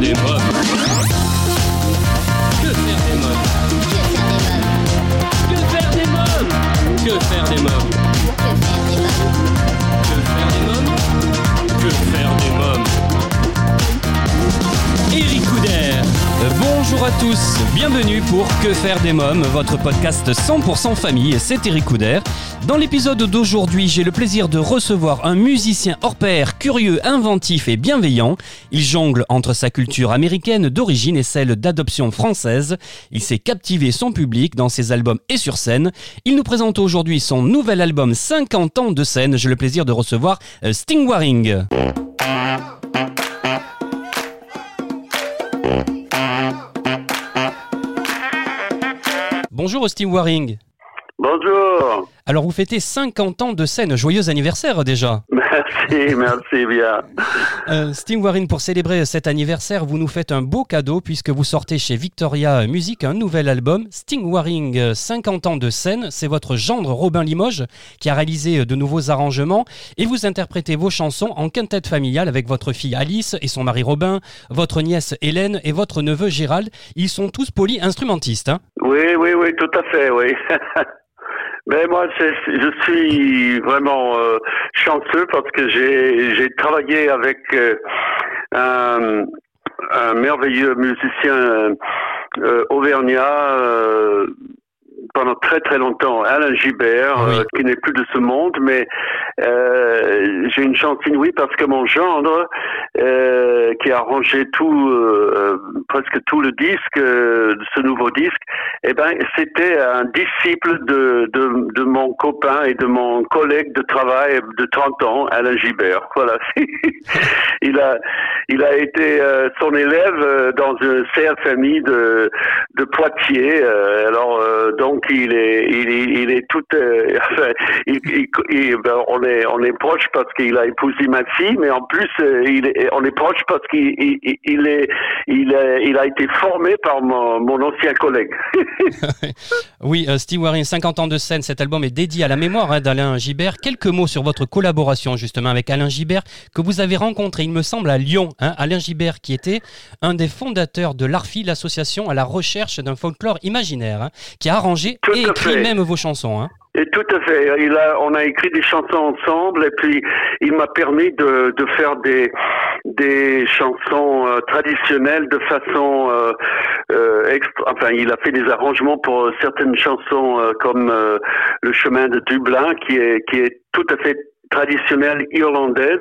des mômes Que faire des mômes Que faire des mômes Que faire des mômes tous, bienvenue pour Que faire des mômes, votre podcast 100% famille, c'est Eric Couder. Dans l'épisode d'aujourd'hui, j'ai le plaisir de recevoir un musicien hors pair, curieux, inventif et bienveillant. Il jongle entre sa culture américaine d'origine et celle d'adoption française. Il sait captiver son public dans ses albums et sur scène. Il nous présente aujourd'hui son nouvel album 50 ans de scène. J'ai le plaisir de recevoir euh, Bonjour Steve Waring. Bonjour. Alors vous fêtez 50 ans de scène, joyeux anniversaire déjà. Merci, merci bien. Euh, Steve Waring, pour célébrer cet anniversaire, vous nous faites un beau cadeau puisque vous sortez chez Victoria Music un nouvel album, Sting Waring 50 ans de scène. C'est votre gendre Robin Limoges qui a réalisé de nouveaux arrangements et vous interprétez vos chansons en quintette familiale avec votre fille Alice et son mari Robin, votre nièce Hélène et votre neveu Gérald. Ils sont tous polyinstrumentistes. Hein Oui, oui, oui, tout à fait, oui. Mais moi, je suis vraiment euh, chanceux parce que j'ai j'ai travaillé avec euh, un, un merveilleux musicien euh, auvergnat euh, pendant très très longtemps, Alain Gibert, Oui. euh, qui n'est plus de ce monde, mais euh, j'ai une chance inouïe parce que mon gendre, euh, qui a arrangé tout, euh, presque tout le disque, euh, ce nouveau disque, eh ben, c'était un disciple de, de, de mon copain et de mon collègue de travail de 30 ans, Alain Gibert. Voilà. il a, il a été euh, son élève dans une CFMI de, de Poitiers. alors, donc, il est, il, il est tout, enfin, il- il- ben, on est, on est proche parce qu'il a épousé ma fille, mais en plus, euh, il est, on est proche parce qu'il, il, il- il est, il, est- il a été formé par mon, mon ancien collègue. Oui, euh, Steve Waring, 50 ans de scène, cet album est dédié à la mémoire hein, d'Alain Gibert. Quelques mots sur votre collaboration justement avec Alain Gibert que vous avez rencontré, il me semble, à Lyon. hein. Alain Gibert qui était un des fondateurs de l'ARFI, l'association à la recherche d'un folklore imaginaire, hein, qui a arrangé Tout et écrit fait. même vos chansons. hein. Et tout à fait. Il a, on a écrit des chansons ensemble et puis il m'a permis de, de faire des, des chansons euh, traditionnelles de façon euh, euh, extra. Enfin, il a fait des arrangements pour certaines chansons euh, comme euh, Le chemin de Dublin qui est qui est tout à fait traditionnelle irlandaise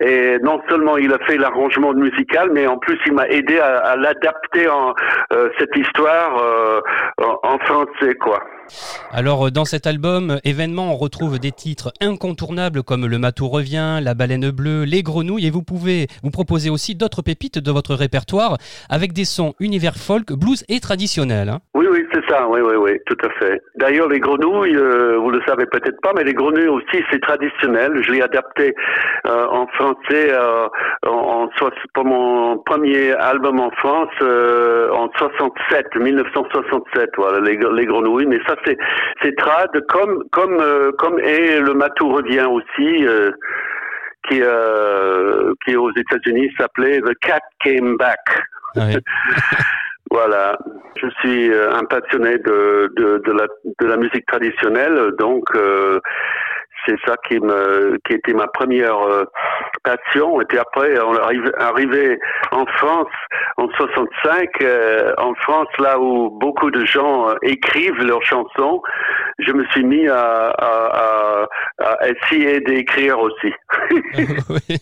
et non seulement il a fait l'arrangement musical mais en plus il m'a aidé à, à l'adapter en euh, cette histoire euh, en, en français quoi. Alors, euh, dans cet album, euh, événement, on retrouve des titres incontournables comme Le Matou revient, La baleine bleue, Les grenouilles, et vous pouvez vous proposer aussi d'autres pépites de votre répertoire avec des sons univers folk, blues et traditionnels. hein. C'est ça, oui, oui, oui, tout à fait. D'ailleurs, les grenouilles, euh, vous le savez peut-être pas, mais les grenouilles aussi, c'est traditionnel. Je l'ai adapté euh, en français euh, en, pour mon premier album en France euh, en 67, 1967, voilà, les, les grenouilles. Mais ça, c'est c'est trad, comme comme comme et le matou revient aussi. qui, qui aux États-Unis s'appelait The Cat Came Back. Ouais. Voilà, je suis euh, un passionné de, de, de, la, de la musique traditionnelle, donc euh, c'est ça qui me qui était ma première euh, passion. Et puis après, on arrive arrivé en France en 65, euh, en France là où beaucoup de gens euh, écrivent leurs chansons, je me suis mis à, à, à, à essayer d'écrire aussi. Oui.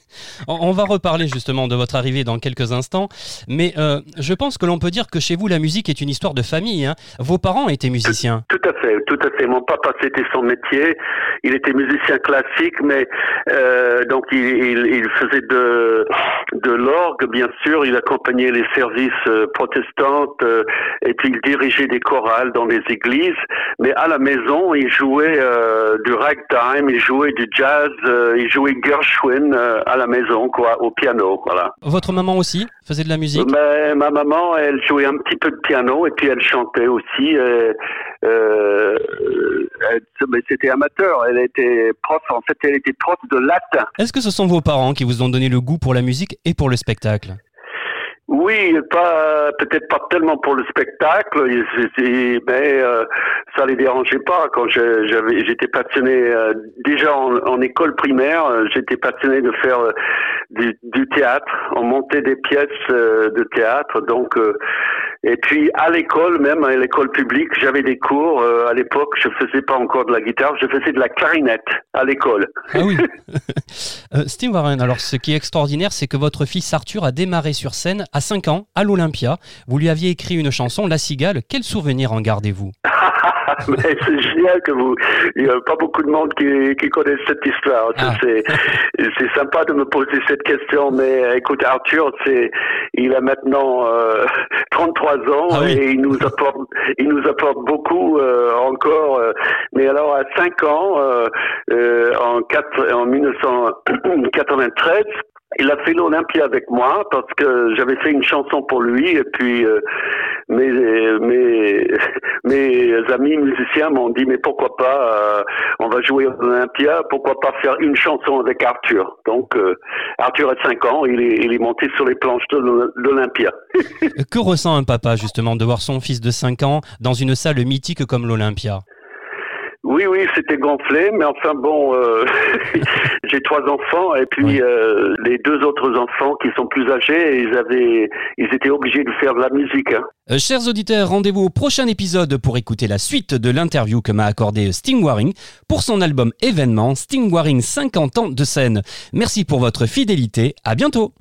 On va reparler justement de votre arrivée dans quelques instants, mais euh, je pense que l'on peut dire que chez vous la musique est une histoire de famille. hein. Vos parents étaient musiciens. Tout à fait, tout à fait. Mon papa, c'était son métier. Il était musicien classique, mais euh, donc il, il, il faisait de de l'orgue, bien sûr. Il accompagnait les services euh, protestants euh, et puis il dirigeait des chorales dans les églises. Mais à la maison, il jouait euh, du ragtime, il jouait du jazz, euh, il jouait Gershwin euh, à la maison, quoi, au piano, voilà. Votre maman aussi faisait de la musique? Mais ma maman, elle jouait un petit peu de piano et puis elle chantait aussi. euh, euh, mais c'était amateur. Elle était prof. En fait, elle était prof de latin. Est-ce que ce sont vos parents qui vous ont donné le goût pour la musique et pour le spectacle? Oui, pas peut-être pas tellement pour le spectacle, mais euh, ça les dérangeait pas. Quand j'avais, j'étais passionné euh, déjà en, école primaire, euh, j'étais passionné de faire du, théâtre. On montait des pièces de théâtre, donc et puis à l'école, même à l'école publique, j'avais des cours. Euh, à l'époque, je faisais pas encore de la guitare, je faisais de la clarinette à l'école. Ah oui. euh, Steve Warren, alors ce qui est extraordinaire, c'est que votre fils Arthur a démarré sur scène à 5 ans à l'Olympia. Vous lui aviez écrit une chanson, La Cigale. Quel souvenir en gardez-vous? c'est génial que vous. Il n'y a pas beaucoup de monde qui, qui connaissent cette histoire. Ah. C'est, c'est sympa de me poser cette question, mais écoute, Arthur, c'est, il a maintenant euh, 33 ans ah et il nous apporte, il nous apporte beaucoup euh, encore. Euh, mais alors à 5 ans, euh, euh en, 4, en 1993, il a fait l'Olympia avec moi parce que j'avais fait une chanson pour lui et puis euh, mes amis musiciens m'ont dit mais pourquoi pas euh, on va jouer à l'Olympia pourquoi pas faire une chanson avec Arthur. Donc euh, Arthur a 5 ans il est, il est monté sur les planches de l'Olympia. Que ressent un papa justement de voir son fils de 5 ans dans une salle mythique comme l'Olympia? Oui, oui, c'était gonflé, mais enfin bon, euh, j'ai trois enfants et puis euh, les deux autres enfants qui sont plus âgés, ils avaient, ils étaient obligés de faire de la musique. Hein. Euh, chers auditeurs, rendez-vous au prochain épisode pour écouter la suite de l'interview que m'a accordé Sting Waring pour son album événement Sting Waring 50 ans de scène. Merci pour votre fidélité, à bientôt.